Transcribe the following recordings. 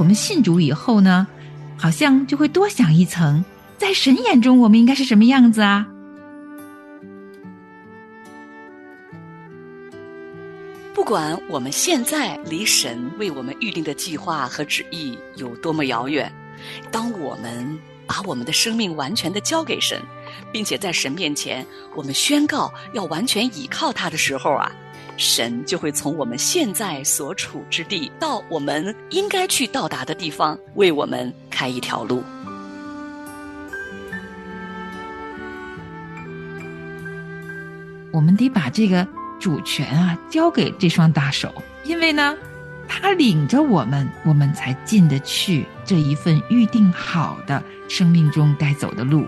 我们信主以后呢，好像就会多想一层，在神眼中我们应该是什么样子啊？不管我们现在离神为我们预定的计划和旨意有多么遥远，当我们把我们的生命完全的交给神，并且在神面前我们宣告要完全倚靠他的时候啊，神就会从我们现在所处之地到我们应该去到达的地方，为我们开一条路。我们得把这个。主权啊，交给这双大手，因为呢，他领着我们，我们才进得去这一份预定好的生命中该走的路。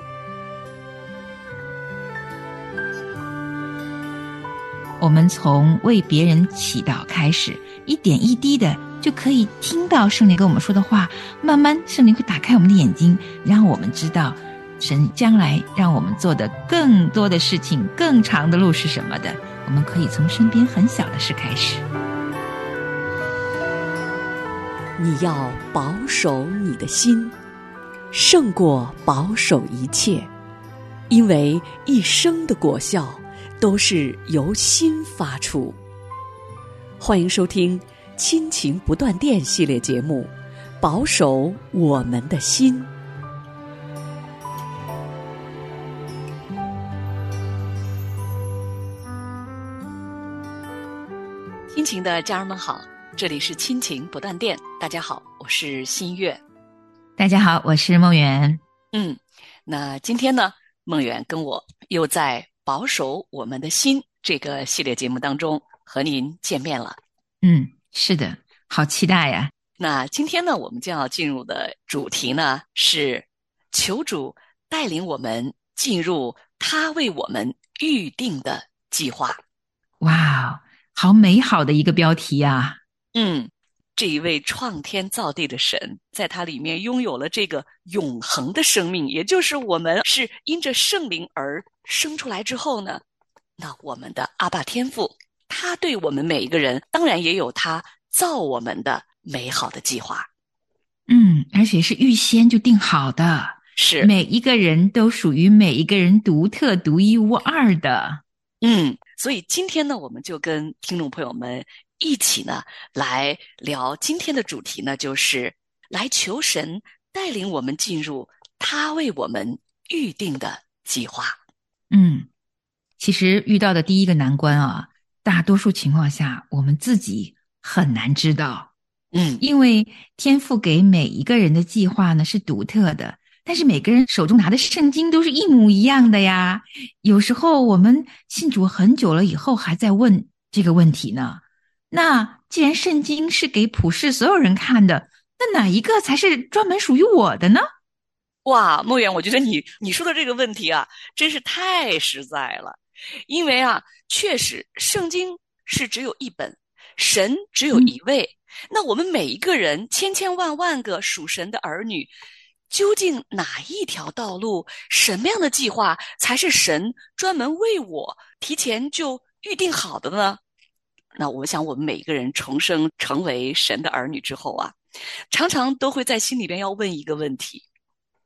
我们从为别人祈祷开始，一点一滴的就可以听到圣灵跟我们说的话，慢慢圣灵会打开我们的眼睛，让我们知道神将来让我们做的更多的事情、更长的路是什么的。我们可以从身边很小的事开始。你要保守你的心，胜过保守一切，因为一生的果效都是由心发出。欢迎收听《亲情不断电》系列节目，《保守我们的心》。亲情的家人们好，这里是亲情不断电。大家好，我是新月。大家好，我是梦圆。嗯，那今天呢，梦圆跟我又在保守我们的心这个系列节目当中和您见面了。嗯，是的，好期待呀。那今天呢，我们将要进入的主题呢是求主带领我们进入他为我们预定的计划。哇哦！好美好的一个标题呀！嗯，这一位创天造地的神，在他里面拥有了这个永恒的生命，也就是我们是因着圣灵而生出来之后呢，那我们的阿爸天父，他对我们每一个人，当然也有他造我们的美好的计划。嗯，而且是预先就定好的，是每一个人都属于每一个人独特、独一无二的。嗯。所以今天呢，我们就跟听众朋友们一起呢来聊今天的主题呢，就是来求神带领我们进入他为我们预定的计划。嗯，其实遇到的第一个难关啊，大多数情况下我们自己很难知道。嗯，因为天赋给每一个人的计划呢是独特的。但是每个人手中拿的圣经都是一模一样的呀。有时候我们信主很久了以后，还在问这个问题呢。那既然圣经是给普世所有人看的，那哪一个才是专门属于我的呢？哇，梦远，我觉得你你说的这个问题啊，真是太实在了。因为啊，确实圣经是只有一本，神只有一位。那我们每一个人，千千万万个属神的儿女。究竟哪一条道路、什么样的计划才是神专门为我提前就预定好的呢？那我想，我们每一个人重生成为神的儿女之后啊，常常都会在心里边要问一个问题：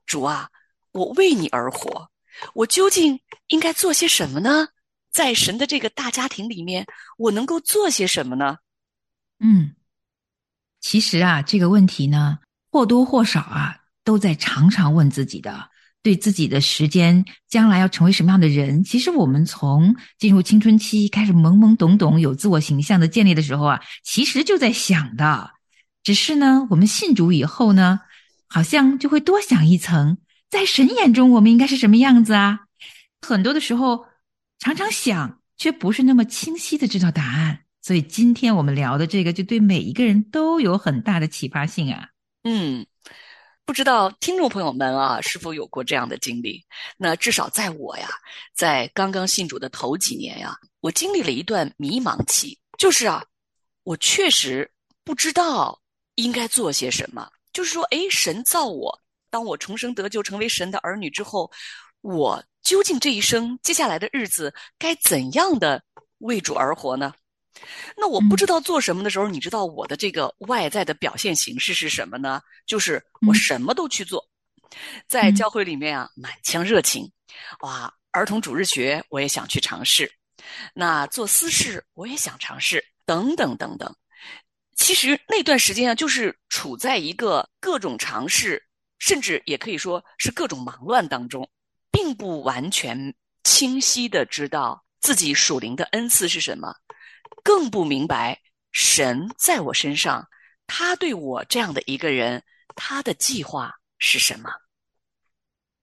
主啊，我为你而活，我究竟应该做些什么呢？在神的这个大家庭里面，我能够做些什么呢？嗯，其实啊，这个问题呢，或多或少啊。都在常常问自己的，对自己的时间将来要成为什么样的人？其实我们从进入青春期开始懵懵懂懂有自我形象的建立的时候啊，其实就在想的。只是呢，我们信主以后呢，好像就会多想一层，在神眼中我们应该是什么样子啊？很多的时候常常想，却不是那么清晰的知道答案。所以今天我们聊的这个，就对每一个人都有很大的启发性啊。嗯。不知道听众朋友们啊，是否有过这样的经历？那至少在我呀，在刚刚信主的头几年呀，我经历了一段迷茫期。就是啊，我确实不知道应该做些什么。就是说，哎，神造我，当我重生得救，成为神的儿女之后，我究竟这一生接下来的日子该怎样的为主而活呢？那我不知道做什么的时候，你知道我的这个外在的表现形式是什么呢？就是我什么都去做，在教会里面啊，满腔热情，哇，儿童主日学我也想去尝试，那做私事我也想尝试，等等等等。其实那段时间啊，就是处在一个各种尝试，甚至也可以说是各种忙乱当中，并不完全清晰的知道自己属灵的恩赐是什么，更不明白神在我身上，他对我这样的一个人，他的计划是什么。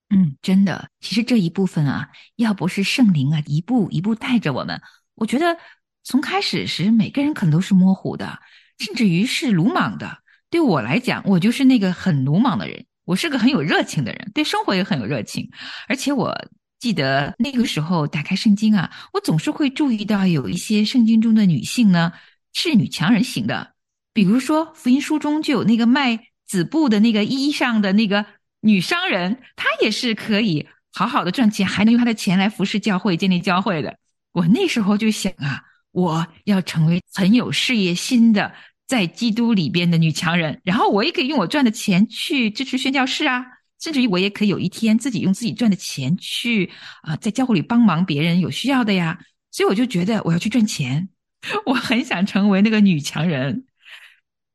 嗯，真的，其实这一部分啊，要不是圣灵啊一步一步带着我们，我觉得从开始时每个人可能都是模糊的。甚至于是鲁莽的，对我来讲，我就是那个很鲁莽的人。我是个很有热情的人，对生活也很有热情。而且我记得那个时候打开圣经啊，我总是会注意到有一些圣经中的女性呢是女强人型的。比如说福音书中就有那个卖紫布的那个衣裳的那个女商人，她也是可以好好的赚钱，还能用她的钱来服侍教会、建立教会的。我那时候就想啊。我要成为很有事业心的，在基督里边的女强人，然后我也可以用我赚的钱去支持宣教士啊，甚至于我也可以有一天自己用自己赚的钱去啊，在教会里帮忙别人有需要的呀。所以我就觉得我要去赚钱，我很想成为那个女强人。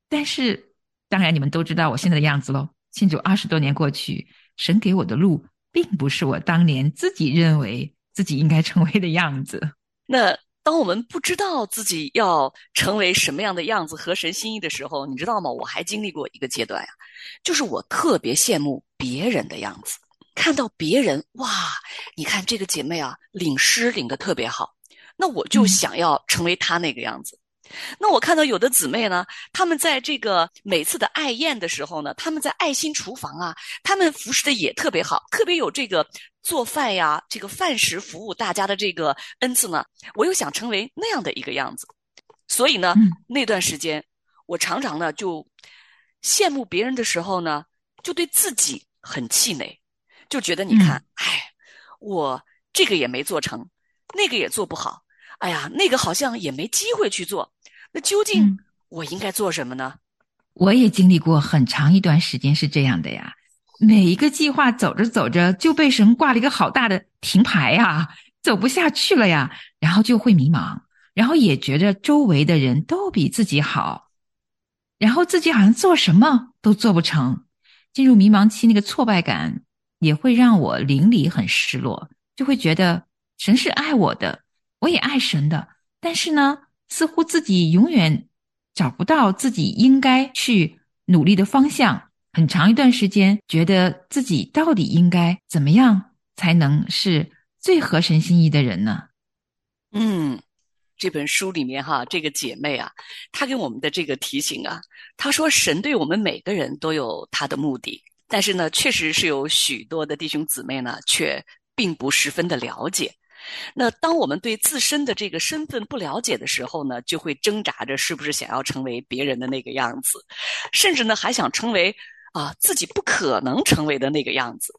但是，当然你们都知道我现在的样子喽。信主二十多年过去，神给我的路，并不是我当年自己认为自己应该成为的样子。那。当我们不知道自己要成为什么样的样子、合神心意的时候，你知道吗？我还经历过一个阶段呀，就是我特别羡慕别人的样子，看到别人哇，你看这个姐妹啊，领诗领的特别好，那我就想要成为她那个样子。那我看到有的姊妹呢，她们在这个每次的爱宴的时候呢，她们在爱心厨房啊，她们服侍的也特别好，特别有这个做饭呀，这个饭食服务大家的这个恩赐呢。我又想成为那样的一个样子，所以呢，那段时间我常常呢就羡慕别人的时候呢，就对自己很气馁，就觉得你看，哎，我这个也没做成，那个也做不好，哎呀，那个好像也没机会去做。那究竟我应该做什么呢？我也经历过很长一段时间是这样的呀。每一个计划走着走着就被神挂了一个好大的停牌呀，走不下去了呀，然后就会迷茫，然后也觉得周围的人都比自己好，然后自己好像做什么都做不成，进入迷茫期，那个挫败感也会让我灵里很失落，就会觉得神是爱我的，我也爱神的，但是呢。似乎自己永远找不到自己应该去努力的方向，很长一段时间，觉得自己到底应该怎么样才能是最合神心意的人呢？嗯，这本书里面哈，这个姐妹啊，她给我们的这个提醒啊，她说神对我们每个人都有他的目的，但是呢，确实是有许多的弟兄姊妹呢，却并不十分的了解。那当我们对自身的这个身份不了解的时候呢，就会挣扎着是不是想要成为别人的那个样子，甚至呢还想成为啊自己不可能成为的那个样子，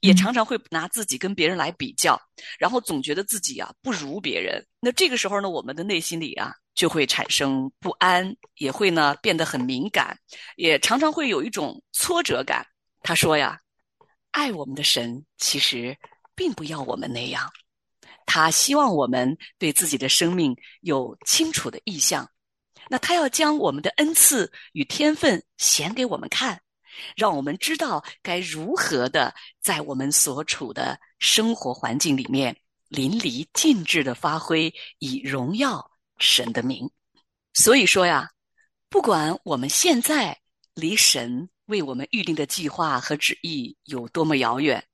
也常常会拿自己跟别人来比较，然后总觉得自己啊不如别人。那这个时候呢，我们的内心里啊就会产生不安，也会呢变得很敏感，也常常会有一种挫折感。他说呀，爱我们的神其实并不要我们那样。他希望我们对自己的生命有清楚的意向，那他要将我们的恩赐与天分显给我们看，让我们知道该如何的在我们所处的生活环境里面淋漓尽致的发挥，以荣耀神的名。所以说呀，不管我们现在离神为我们预定的计划和旨意有多么遥远，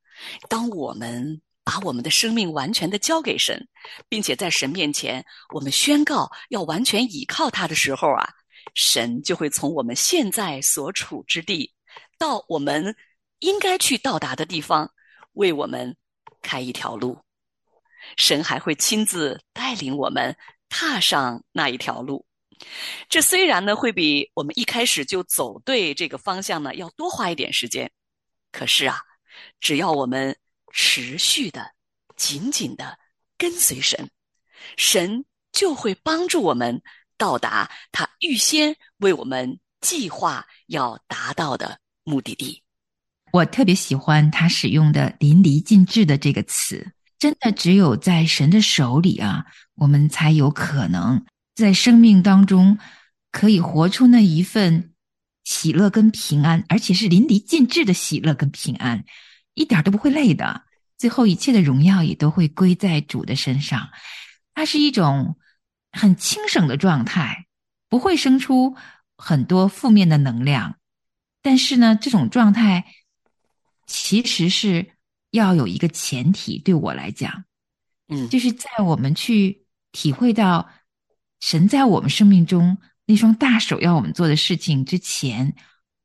当我们。把我们的生命完全的交给神，并且在神面前，我们宣告要完全倚靠他的时候啊，神就会从我们现在所处之地，到我们应该去到达的地方，为我们开一条路。神还会亲自带领我们踏上那一条路。这虽然呢，会比我们一开始就走对这个方向呢要多花一点时间，可是啊，只要我们。持续的、紧紧的跟随神，神就会帮助我们到达他预先为我们计划要达到的目的地。我特别喜欢他使用的“淋漓尽致”的这个词，真的只有在神的手里啊，我们才有可能在生命当中可以活出那一份喜乐跟平安，而且是淋漓尽致的喜乐跟平安，一点都不会累的。最后一切的荣耀也都会归在主的身上，它是一种很轻省的状态，不会生出很多负面的能量。但是呢，这种状态。其实是要有一个前提，对我来讲，嗯，就是在我们去体会到神在我们生命中那双大手要我们做的事情之前，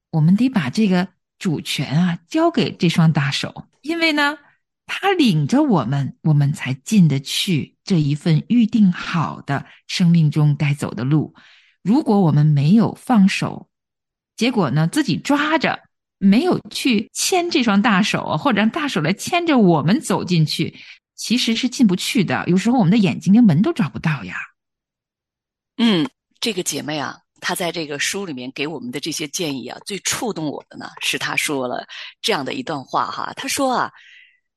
我们得把这个主权啊交给这双大手，因为呢，他领着我们，我们才进得去这一份预定好的生命中该走的路。如果我们没有放手，结果呢，自己抓着。没有去牵这双大手，或者让大手来牵着我们走进去，其实是进不去的。有时候我们的眼睛连门都找不到呀。嗯，这个姐妹啊，他在这个书里面给我们的这些建议啊，最触动我的呢，是他说了这样的一段话哈。他说啊，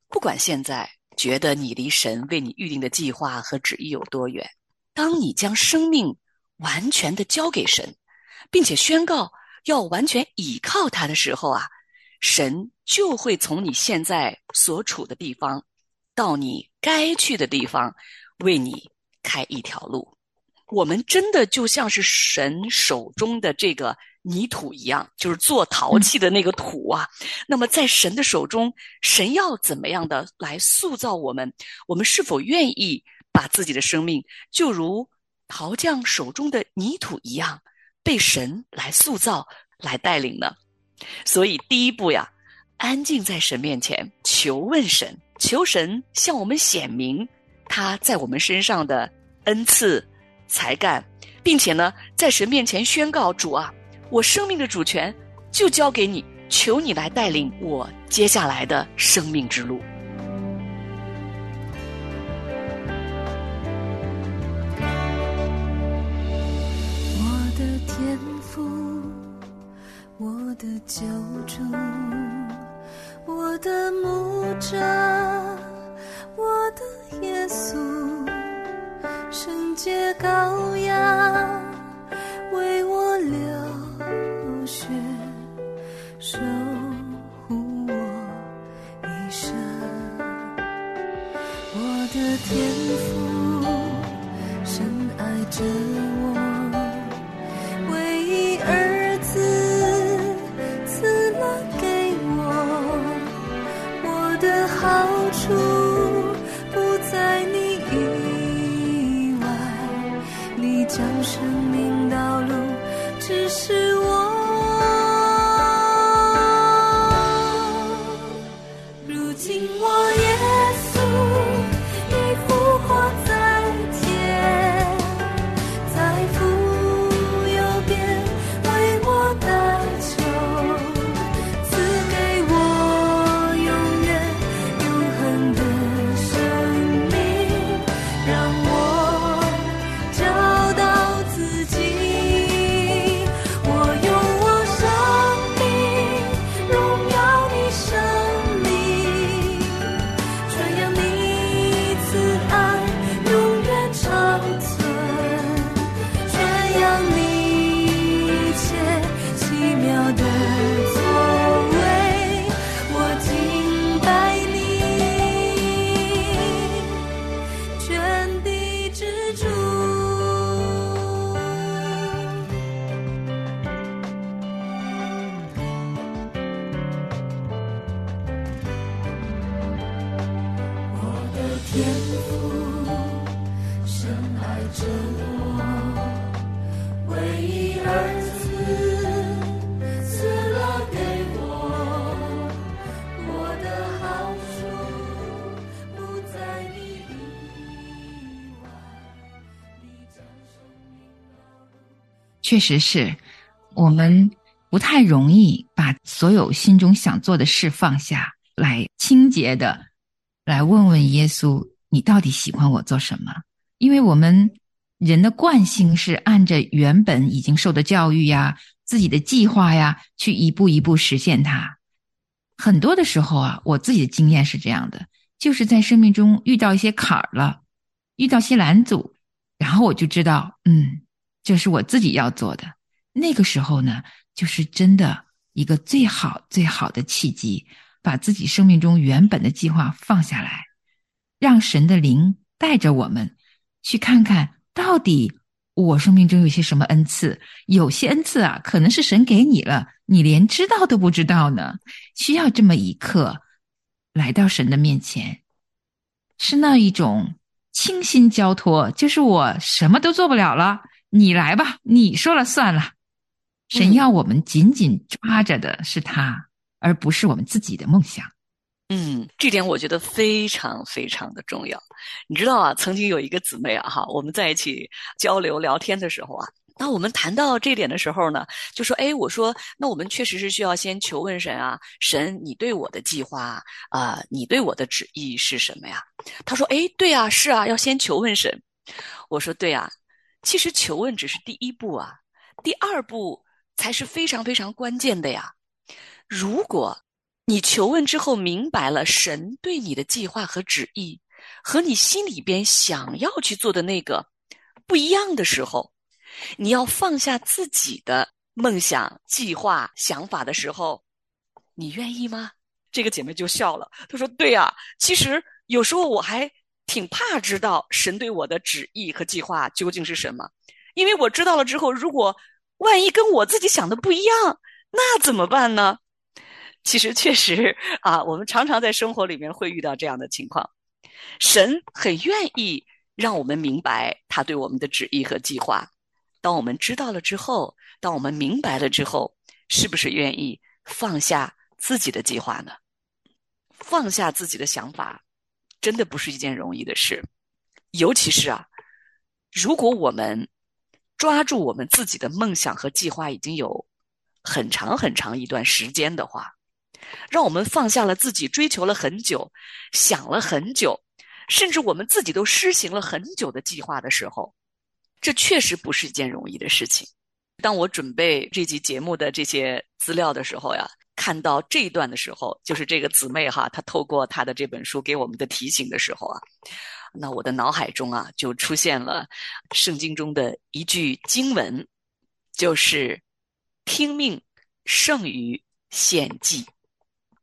不管现在觉得你离神为你预定的计划和旨意有多远，当你将生命完全的交给神，并且宣告。要完全倚靠他的时候啊，神就会从你现在所处的地方，到你该去的地方，为你开一条路。我们真的就像是神手中的这个泥土一样，就是做陶器的那个土啊。那么在神的手中，神要怎么样的来塑造我们？我们是否愿意把自己的生命就如陶匠手中的泥土一样？被神来塑造、来带领呢，所以第一步呀，安静在神面前求问神，求神向我们显明他在我们身上的恩赐、才干，并且呢，在神面前宣告：主啊，我生命的主权就交给你，求你来带领我接下来的生命之路。我的天赋，我的救主，我的牧者，我的耶稣，圣洁羔羊为我让我确实是，我们不太容易把所有心中想做的事放下来，清洁的来问问耶稣：“你到底喜欢我做什么？”因为我们人的惯性是按着原本已经受的教育呀、自己的计划呀，去一步一步实现它。很多的时候啊，我自己的经验是这样的，就是在生命中遇到一些坎儿了，遇到些拦阻，然后我就知道，嗯，这是我自己要做的。那个时候呢，就是真的一个最好最好的契机，把自己生命中原本的计划放下来，让神的灵带着我们去看看到底我生命中有些什么恩赐。有些恩赐啊，可能是神给你了，你连知道都不知道呢。需要这么一刻，来到神的面前，是那一种倾心交托，就是我什么都做不了了，你来吧，你说了算了。神要我们紧紧抓着的是他，而不是我们自己的梦想。嗯，这点我觉得非常非常的重要。你知道啊，曾经有一个姊妹啊，哈，我们在一起交流聊天的时候啊。那我们谈到这点的时候呢，就说：“哎，我说，那我们确实是需要先求问神啊，神，你对我的计划啊，你对我的旨意是什么呀？”他说：“哎，对啊，是啊，要先求问神。”我说：“对啊，其实求问只是第一步啊，第二步才是非常非常关键的呀。如果你求问之后明白了神对你的计划和旨意，和你心里边想要去做的那个不一样的时候。”你要放下自己的梦想、计划、想法的时候，你愿意吗？这个姐妹就笑了，她说：“对呀，其实有时候我还挺怕知道神对我的旨意和计划究竟是什么，因为我知道了之后，如果万一跟我自己想的不一样，那怎么办呢？”其实确实啊，我们常常在生活里面会遇到这样的情况，神很愿意让我们明白他对我们的旨意和计划。当我们知道了之后，当我们明白了之后，是不是愿意放下自己的计划呢？放下自己的想法，真的不是一件容易的事。尤其是啊，如果我们抓住我们自己的梦想和计划已经有很长很长一段时间的话，让我们放下了自己追求了很久、想了很久，甚至我们自己都施行了很久的计划的时候。这确实不是一件容易的事情。当我准备这期节目的这些资料的时候呀，看到这一段的时候，就是这个姊妹哈，她透过她的这本书给我们的提醒的时候啊，那我的脑海中啊就出现了圣经中的一句经文，就是“听命胜于献祭”。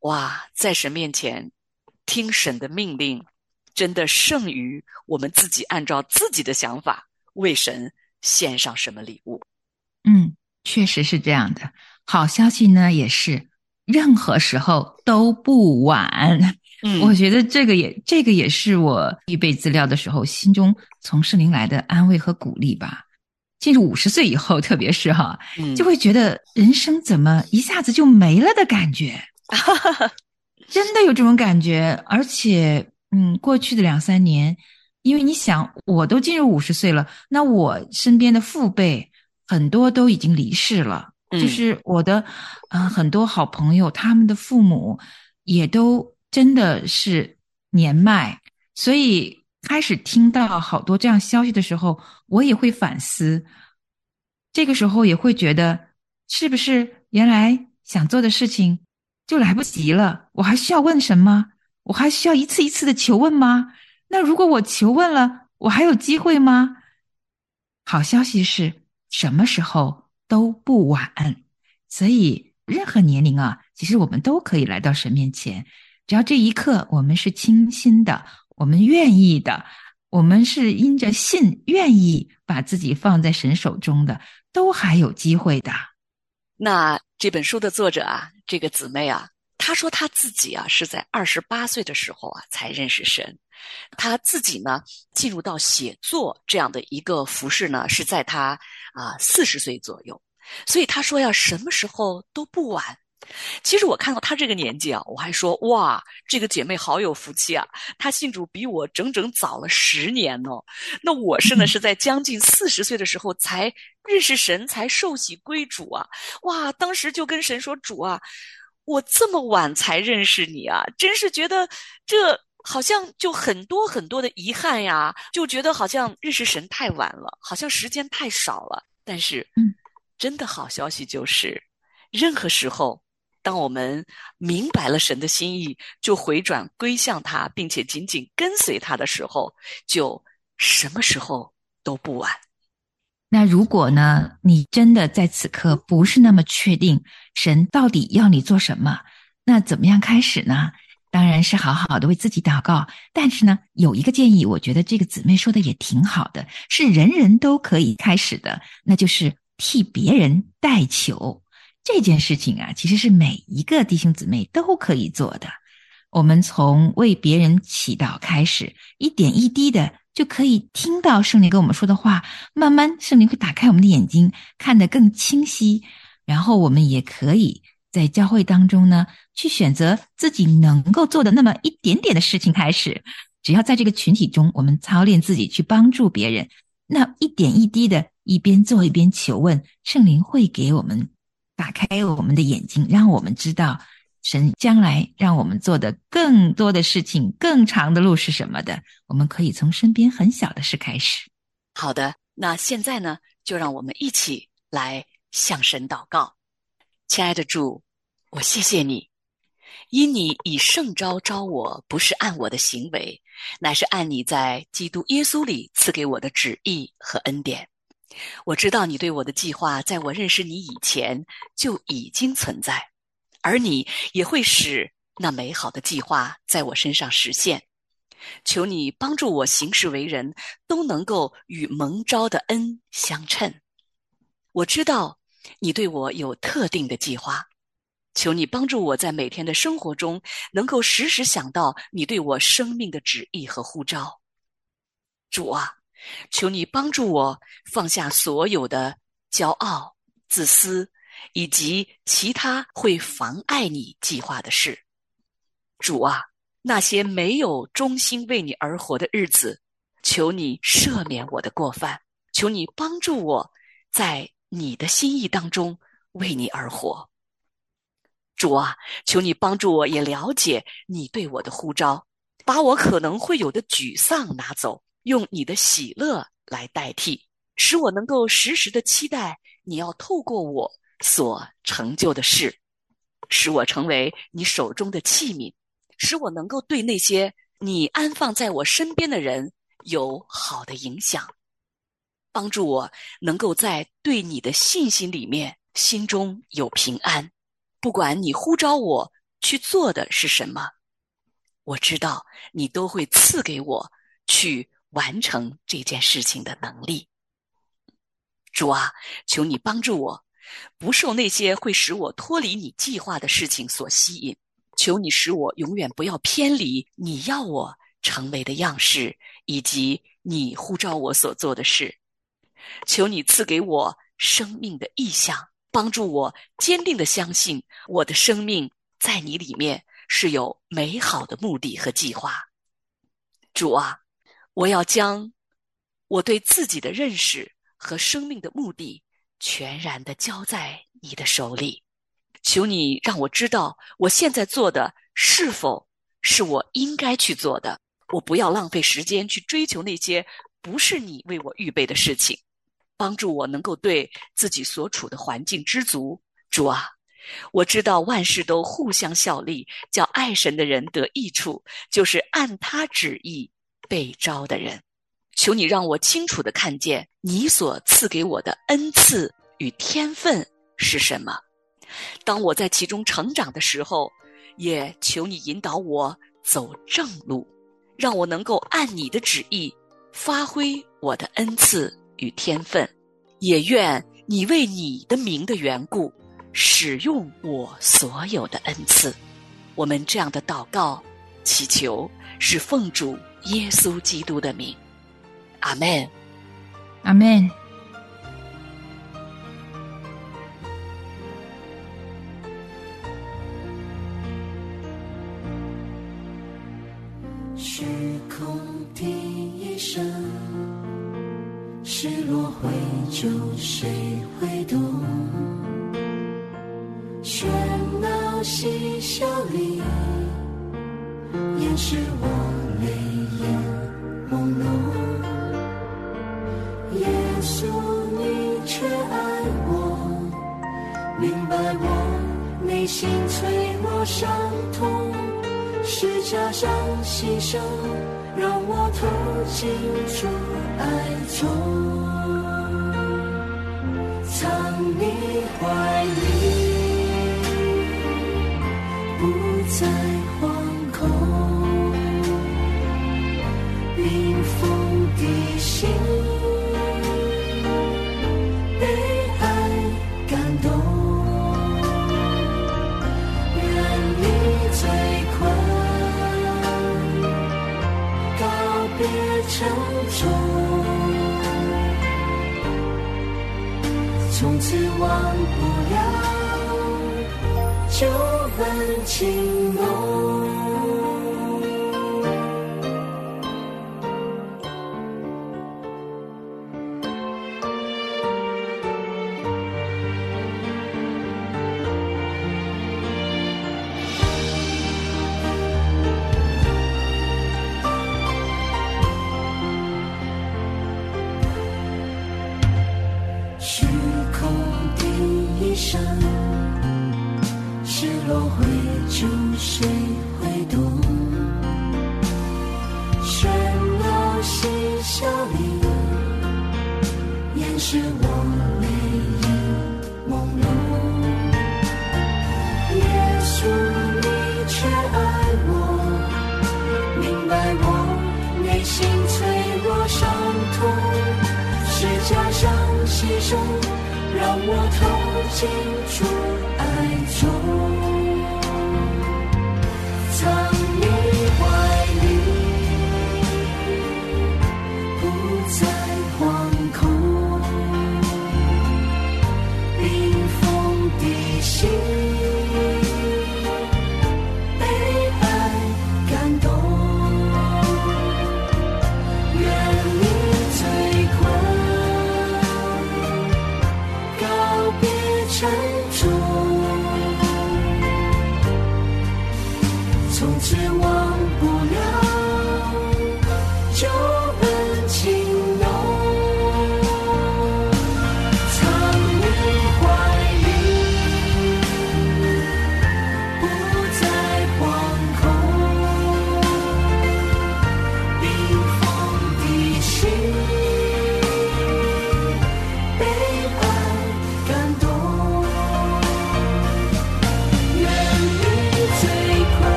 哇，在神面前听神的命令，真的胜于我们自己按照自己的想法。为神献上什么礼物？嗯，确实是这样的。好消息呢，也是任何时候都不晚。嗯，我觉得这个也这个也是我预备资料的时候心中从圣灵来的安慰和鼓励吧。进入五十岁以后，特别是哈，就会觉得人生怎么一下子就没了的感觉，真的有这种感觉。而且，嗯，过去的两三年。因为你想，我都进入五十岁了，那我身边的父辈很多都已经离世了，就是我的，嗯，很多好朋友，他们的父母也都真的是年迈，所以开始听到好多这样消息的时候，我也会反思，这个时候也会觉得，是不是原来想做的事情就来不及了？我还需要问什么？我还需要一次一次的求问吗？那如果我求问了，我还有机会吗？好消息是什么时候都不晚，所以任何年龄啊，其实我们都可以来到神面前，只要这一刻我们是清新的，我们愿意的，我们是因着信愿意把自己放在神手中的，都还有机会的。那这本书的作者啊，这个姊妹啊，她说她自己啊是在二十八岁的时候啊才认识神。他自己呢，进入到写作这样的一个服饰呢，是在他啊四十岁左右，所以他说呀，什么时候都不晚。其实我看到他这个年纪啊，我还说哇，这个姐妹好有福气啊，她信主比我整整早了十年呢。那我是呢，是在将近四十岁的时候才认识神，才受洗归主啊。哇，当时就跟神说，主啊，我这么晚才认识你啊，真是觉得这。好像就很多很多的遗憾呀，就觉得好像认识神太晚了，好像时间太少了。但是，嗯，真的好消息就是，任何时候，当我们明白了神的心意，就回转归向他，并且紧紧跟随他的时候，就什么时候都不晚。那如果呢，你真的在此刻不是那么确定神到底要你做什么，那怎么样开始呢？当然是好好的为自己祷告，但是呢，有一个建议，我觉得这个姊妹说的也挺好的，是人人都可以开始的，那就是替别人代求这件事情啊，其实是每一个弟兄姊妹都可以做的。我们从为别人祈祷开始，一点一滴的就可以听到圣灵跟我们说的话，慢慢圣灵会打开我们的眼睛，看得更清晰，然后我们也可以。在教会当中呢，去选择自己能够做的那么一点点的事情开始。只要在这个群体中，我们操练自己去帮助别人，那一点一滴的，一边做一边求问，圣灵会给我们打开我们的眼睛，让我们知道神将来让我们做的更多的事情、更长的路是什么的。我们可以从身边很小的事开始。好的，那现在呢，就让我们一起来向神祷告，亲爱的主。我谢谢你，因你以圣招招我，不是按我的行为，乃是按你在基督耶稣里赐给我的旨意和恩典。我知道你对我的计划，在我认识你以前就已经存在，而你也会使那美好的计划在我身上实现。求你帮助我行事为人，都能够与蒙召的恩相称。我知道你对我有特定的计划。求你帮助我在每天的生活中，能够时时想到你对我生命的旨意和呼召。主啊，求你帮助我放下所有的骄傲、自私以及其他会妨碍你计划的事。主啊，那些没有忠心为你而活的日子，求你赦免我的过犯。求你帮助我在你的心意当中为你而活。主啊，求你帮助我，也了解你对我的呼召，把我可能会有的沮丧拿走，用你的喜乐来代替，使我能够时时的期待你要透过我所成就的事，使我成为你手中的器皿，使我能够对那些你安放在我身边的人有好的影响，帮助我能够在对你的信心里面心中有平安。不管你呼召我去做的是什么，我知道你都会赐给我去完成这件事情的能力。主啊，求你帮助我，不受那些会使我脱离你计划的事情所吸引。求你使我永远不要偏离你要我成为的样式，以及你呼召我所做的事。求你赐给我生命的意向。帮助我坚定的相信，我的生命在你里面是有美好的目的和计划。主啊，我要将我对自己的认识和生命的目的全然的交在你的手里。求你让我知道，我现在做的是否是我应该去做的。我不要浪费时间去追求那些不是你为我预备的事情。帮助我能够对自己所处的环境知足，主啊，我知道万事都互相效力，叫爱神的人得益处，就是按他旨意被招的人。求你让我清楚的看见你所赐给我的恩赐与天分是什么。当我在其中成长的时候，也求你引导我走正路，让我能够按你的旨意发挥我的恩赐。与天分，也愿你为你的名的缘故，使用我所有的恩赐。我们这样的祷告、祈求，是奉主耶稣基督的名。阿门，阿门。虚空的一生。失落会救谁会懂？喧闹嬉笑里。掩饰我泪眼朦胧。耶稣，你却爱我，明白我内心脆弱伤痛，是加上牺牲，让我透进出爱就藏你怀里沉重。从此忘不了旧恨情浓。清楚。